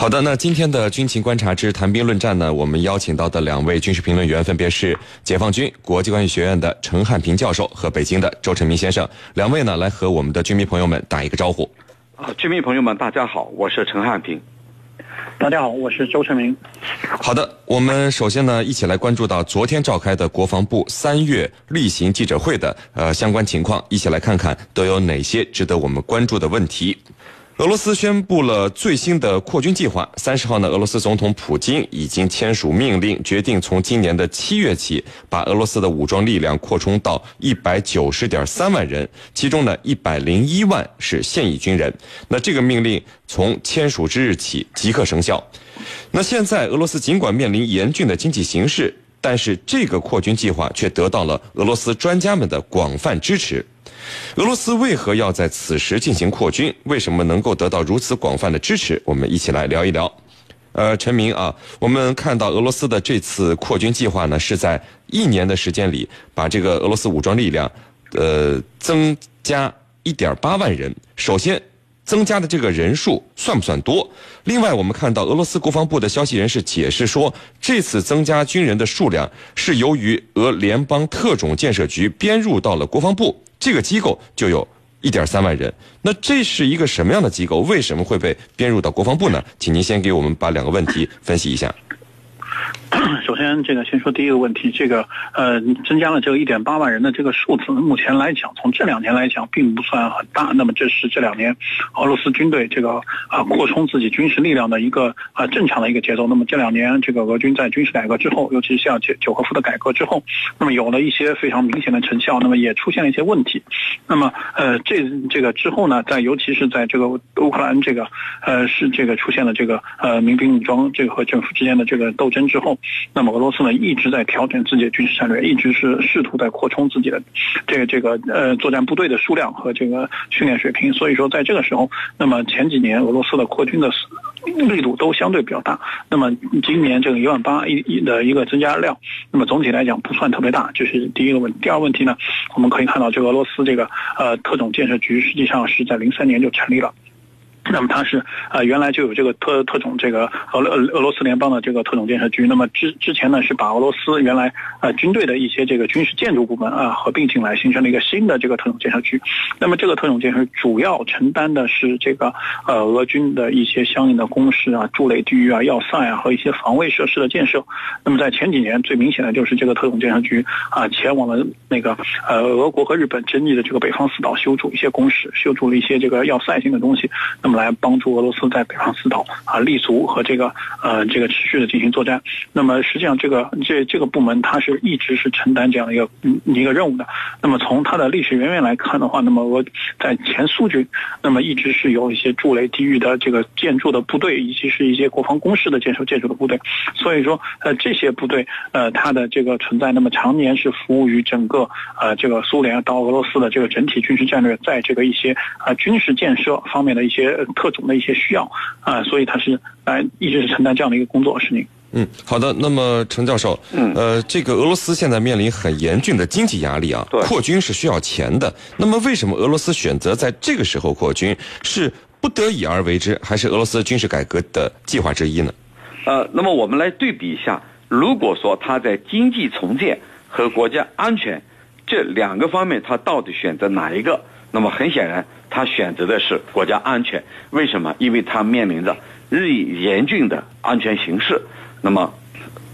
好的，那今天的军情观察之谈兵论战呢，我们邀请到的两位军事评论员分别是解放军国际关系学院的陈汉平教授和北京的周成明先生。两位呢，来和我们的军迷朋友们打一个招呼。啊，军迷朋友们，大家好，我是陈汉平。大家好，我是周成明。好的，我们首先呢，一起来关注到昨天召开的国防部三月例行记者会的呃相关情况，一起来看看都有哪些值得我们关注的问题。俄罗斯宣布了最新的扩军计划。三十号呢，俄罗斯总统普京已经签署命令，决定从今年的七月起，把俄罗斯的武装力量扩充到一百九十点三万人，其中呢，一百零一万是现役军人。那这个命令从签署之日起即刻生效。那现在俄罗斯尽管面临严峻的经济形势，但是这个扩军计划却得到了俄罗斯专家们的广泛支持。俄罗斯为何要在此时进行扩军？为什么能够得到如此广泛的支持？我们一起来聊一聊。呃，陈明啊，我们看到俄罗斯的这次扩军计划呢，是在一年的时间里，把这个俄罗斯武装力量，呃，增加一点八万人。首先，增加的这个人数算不算多？另外，我们看到俄罗斯国防部的消息人士解释说，这次增加军人的数量是由于俄联邦特种建设局编入到了国防部。这个机构就有一点三万人，那这是一个什么样的机构？为什么会被编入到国防部呢？请您先给我们把两个问题分析一下。首先，这个先说第一个问题，这个呃，增加了这个一点八万人的这个数字，目前来讲，从这两年来讲，并不算很大。那么，这是这两年俄罗斯军队这个啊扩充自己军事力量的一个啊正常的一个节奏。那么这两年，这个俄军在军事改革之后，尤其是像九九和夫的改革之后，那么有了一些非常明显的成效，那么也出现了一些问题。那么呃，这这个之后呢，在尤其是在这个乌克兰这个呃是这个出现了这个呃民兵武装这个和政府之间的这个斗争之后。那么俄罗斯呢一直在调整自己的军事战略，一直是试图在扩充自己的这个这个呃作战部队的数量和这个训练水平。所以说，在这个时候，那么前几年俄罗斯的扩军的力度都相对比较大。那么今年这个一万八一一的一个增加量，那么总体来讲不算特别大。这是第一个问题。第二问题呢，我们可以看到，这个俄罗斯这个呃特种建设局实际上是在零三年就成立了。那么它是呃原来就有这个特特种这个俄俄俄罗斯联邦的这个特种建设局。那么之之前呢是把俄罗斯原来呃军队的一些这个军事建筑部门啊合并进来，形成了一个新的这个特种建设局。那么这个特种建设主要承担的是这个呃俄军的一些相应的工事啊、筑垒地域啊、要塞啊和一些防卫设施的建设。那么在前几年最明显的就是这个特种建设局啊前往了那个呃俄国和日本争议的这个北方四岛修筑一些工事，修筑了一些这个要塞性的东西。那么来帮助俄罗斯在北方四岛啊立足和这个呃这个持续的进行作战。那么实际上这个这这个部门它是一直是承担这样的一个一个任务的。那么从它的历史渊源来看的话，那么俄在前苏军，那么一直是有一些筑垒地域的这个建筑的部队，以及是一些国防工事的建设建筑的部队。所以说呃这些部队呃它的这个存在，那么常年是服务于整个呃这个苏联到俄罗斯的这个整体军事战略，在这个一些啊军事建设方面的一些。特种的一些需要啊，所以他是来一直是承担这样的一个工作，是您。嗯，好的。那么陈教授，嗯，呃，这个俄罗斯现在面临很严峻的经济压力啊，扩军是需要钱的。那么为什么俄罗斯选择在这个时候扩军？是不得已而为之，还是俄罗斯军事改革的计划之一呢？呃，那么我们来对比一下，如果说他在经济重建和国家安全这两个方面，他到底选择哪一个？那么很显然。他选择的是国家安全，为什么？因为他面临着日益严峻的安全形势。那么，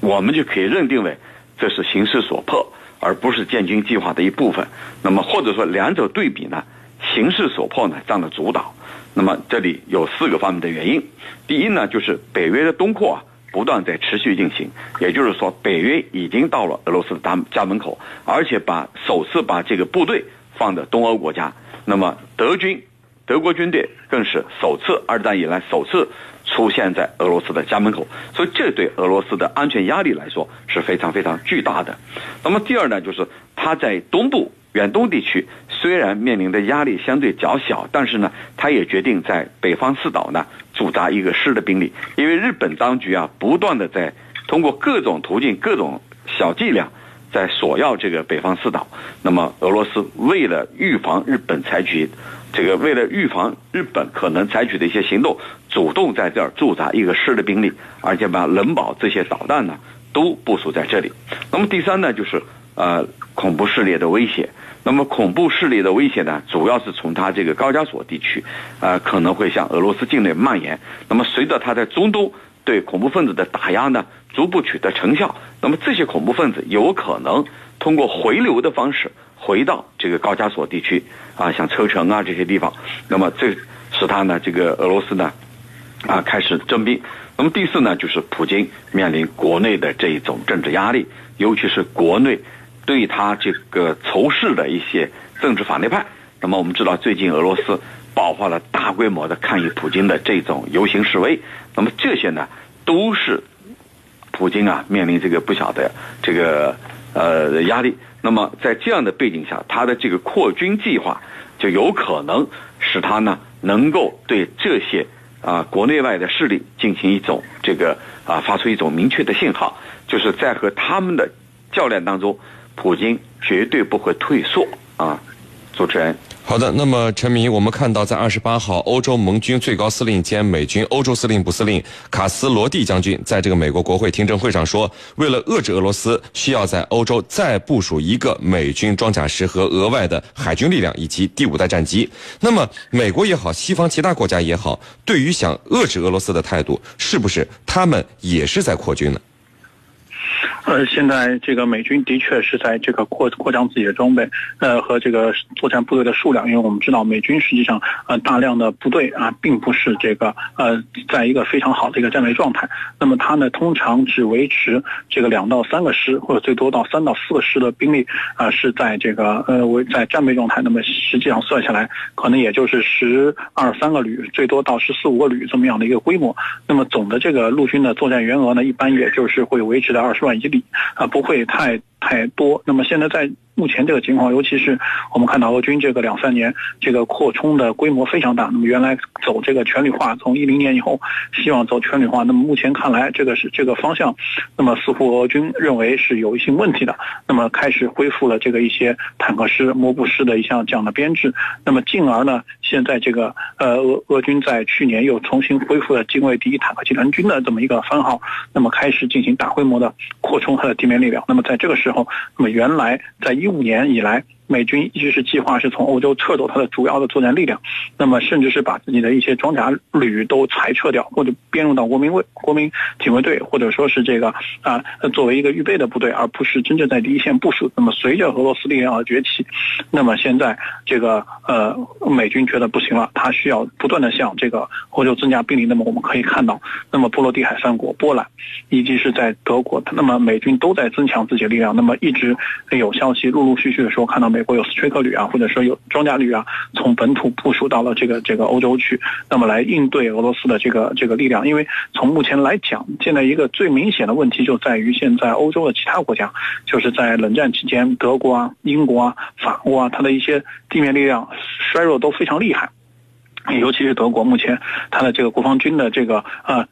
我们就可以认定为这是形势所迫，而不是建军计划的一部分。那么，或者说两者对比呢？形势所迫呢占了主导。那么，这里有四个方面的原因。第一呢，就是北约的东扩啊，不断在持续进行。也就是说，北约已经到了俄罗斯的大家门口，而且把首次把这个部队放在东欧国家。那么德军，德国军队更是首次二战以来首次出现在俄罗斯的家门口，所以这对俄罗斯的安全压力来说是非常非常巨大的。那么第二呢，就是他在东部远东地区虽然面临的压力相对较小，但是呢，他也决定在北方四岛呢驻扎一个师的兵力，因为日本当局啊不断的在通过各种途径、各种小伎俩。在索要这个北方四岛。那么俄罗斯为了预防日本采取这个，为了预防日本可能采取的一些行动，主动在这儿驻扎一个师的兵力，而且把冷堡这些导弹呢都部署在这里。那么第三呢，就是呃恐怖势力的威胁。那么恐怖势力的威胁呢，主要是从它这个高加索地区，呃可能会向俄罗斯境内蔓延。那么随着它在中东对恐怖分子的打压呢，逐步取得成效，那么这些恐怖分子有可能通过回流的方式回到这个高加索地区啊，像车臣啊这些地方。那么这使他呢，这个俄罗斯呢，啊开始征兵。那么第四呢，就是普京面临国内的这一种政治压力，尤其是国内。对他这个仇视的一些政治反对派，那么我们知道最近俄罗斯爆发了大规模的抗议普京的这种游行示威，那么这些呢都是普京啊面临这个不小的这个呃压力。那么在这样的背景下，他的这个扩军计划就有可能使他呢能够对这些啊国内外的势力进行一种这个啊发出一种明确的信号，就是在和他们的较量当中。普京绝对不会退缩啊！主持人，好的。那么，陈明，我们看到在二十八号，欧洲盟军最高司令兼美军欧洲司令部司令卡斯罗蒂将军在这个美国国会听证会上说，为了遏制俄罗斯，需要在欧洲再部署一个美军装甲师和额外的海军力量以及第五代战机。那么，美国也好，西方其他国家也好，对于想遏制俄罗斯的态度，是不是他们也是在扩军呢？呃，现在这个美军的确是在这个扩扩张自己的装备，呃，和这个作战部队的数量，因为我们知道美军实际上呃大量的部队啊，并不是这个呃在一个非常好的一个战备状态。那么它呢，通常只维持这个两到三个师，或者最多到三到四个师的兵力啊，是在这个呃为在战备状态。那么实际上算下来，可能也就是十二三个旅，最多到十四五个旅这么样的一个规模。那么总的这个陆军的作战员额呢，一般也就是会维持在二十万以里。啊，不会太太多。那么现在在。目前这个情况，尤其是我们看到俄军这个两三年这个扩充的规模非常大。那么原来走这个全旅化，从一零年以后希望走全旅化，那么目前看来这个是这个方向，那么似乎俄军认为是有一些问题的。那么开始恢复了这个一些坦克师、摩步师的一项这样的编制。那么进而呢，现在这个呃俄俄军在去年又重新恢复了近卫第一坦克集团军的这么一个番号，那么开始进行大规模的扩充它的地面力量。那么在这个时之后，那么原来在一五年以来。美军一直是计划是从欧洲撤走它的主要的作战力量，那么甚至是把自己的一些装甲旅都裁撤掉，或者编入到国民卫国民警卫队，或者说是这个啊作为一个预备的部队，而不是真正在第一线部署。那么随着俄罗斯力量的崛起，那么现在这个呃美军觉得不行了，他需要不断的向这个欧洲增加兵力。那么我们可以看到，那么波罗的海三国波兰以及是在德国，那么美军都在增强自己的力量。那么一直有消息陆陆续续的说看到。美国有斯崔克旅啊，或者说有装甲旅啊，从本土部署到了这个这个欧洲去，那么来应对俄罗斯的这个这个力量。因为从目前来讲，现在一个最明显的问题就在于，现在欧洲的其他国家，就是在冷战期间，德国啊、英国啊、法国啊，它的一些地面力量衰弱都非常厉害，尤其是德国，目前它的这个国防军的这个呃。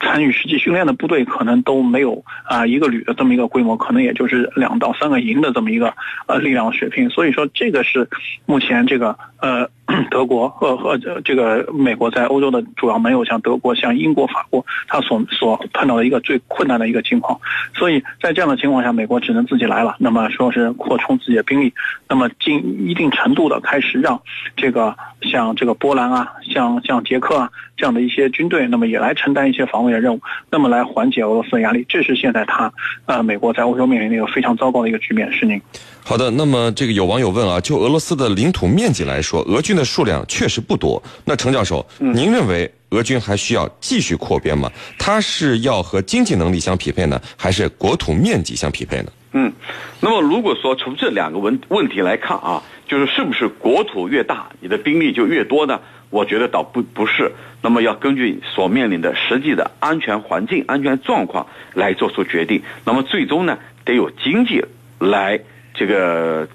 参与实际训练的部队可能都没有啊一个旅的这么一个规模，可能也就是两到三个营的这么一个呃力量水平。所以说，这个是目前这个呃 德国和和这个美国在欧洲的主要盟友，像德国、像英国、法国，他所所碰到的一个最困难的一个情况。所以在这样的情况下，美国只能自己来了。那么说是扩充自己的兵力，那么进一定程度的开始让这个像这个波兰啊，像像捷克啊这样的一些军队，那么也来承。担一些防卫的任务，那么来缓解俄罗斯的压力，这是现在他，呃，美国在欧洲面临的一个非常糟糕的一个局面。是您。好的，那么这个有网友问啊，就俄罗斯的领土面积来说，俄军的数量确实不多。那程教授，您认为俄军还需要继续扩编吗？它是要和经济能力相匹配呢，还是国土面积相匹配呢？嗯，那么如果说从这两个问问题来看啊，就是是不是国土越大，你的兵力就越多呢？我觉得倒不不是，那么要根据所面临的实际的安全环境、安全状况来做出决定。那么最终呢，得有经济来这个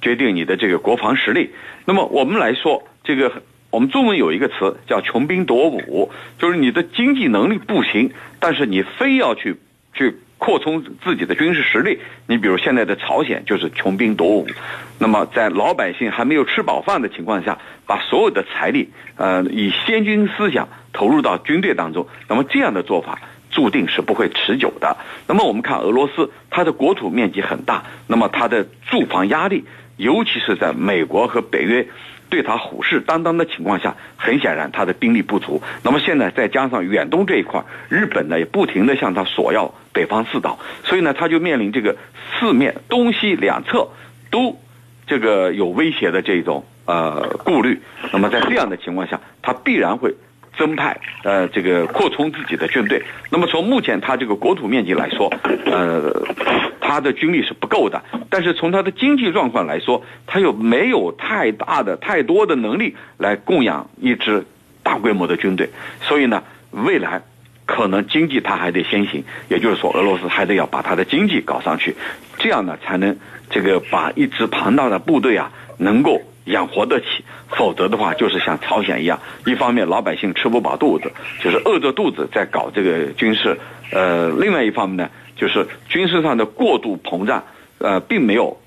决定你的这个国防实力。那么我们来说，这个我们中文有一个词叫“穷兵黩武”，就是你的经济能力不行，但是你非要去去扩充自己的军事实力。你比如现在的朝鲜就是穷兵黩武，那么在老百姓还没有吃饱饭的情况下，把所有的财力，呃，以先军思想投入到军队当中，那么这样的做法注定是不会持久的。那么我们看俄罗斯，它的国土面积很大，那么它的住房压力，尤其是在美国和北约。对他虎视眈眈的情况下，很显然他的兵力不足。那么现在再加上远东这一块，日本呢也不停地向他索要北方四岛，所以呢他就面临这个四面东西两侧都这个有威胁的这种呃顾虑。那么在这样的情况下，他必然会。增派，呃，这个扩充自己的军队。那么从目前他这个国土面积来说，呃，他的军力是不够的。但是从他的经济状况来说，他又没有太大的、太多的能力来供养一支大规模的军队。所以呢，未来可能经济他还得先行，也就是说，俄罗斯还得要把他的经济搞上去，这样呢，才能这个把一支庞大的部队啊，能够。养活得起，否则的话就是像朝鲜一样，一方面老百姓吃不饱肚子，就是饿着肚子在搞这个军事；呃，另外一方面呢，就是军事上的过度膨胀，呃，并没有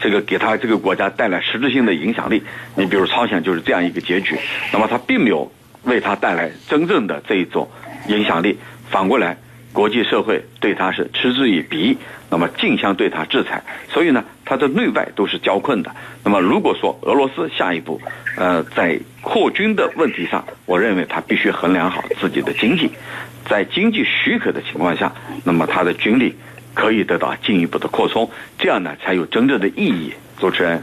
这个给他这个国家带来实质性的影响力。你比如朝鲜就是这样一个结局，那么他并没有为他带来真正的这一种影响力，反过来。国际社会对他是嗤之以鼻，那么竞相对他制裁，所以呢，他的内外都是交困的。那么，如果说俄罗斯下一步，呃，在扩军的问题上，我认为他必须衡量好自己的经济，在经济许可的情况下，那么他的军力可以得到进一步的扩充，这样呢，才有真正的意义。主持人。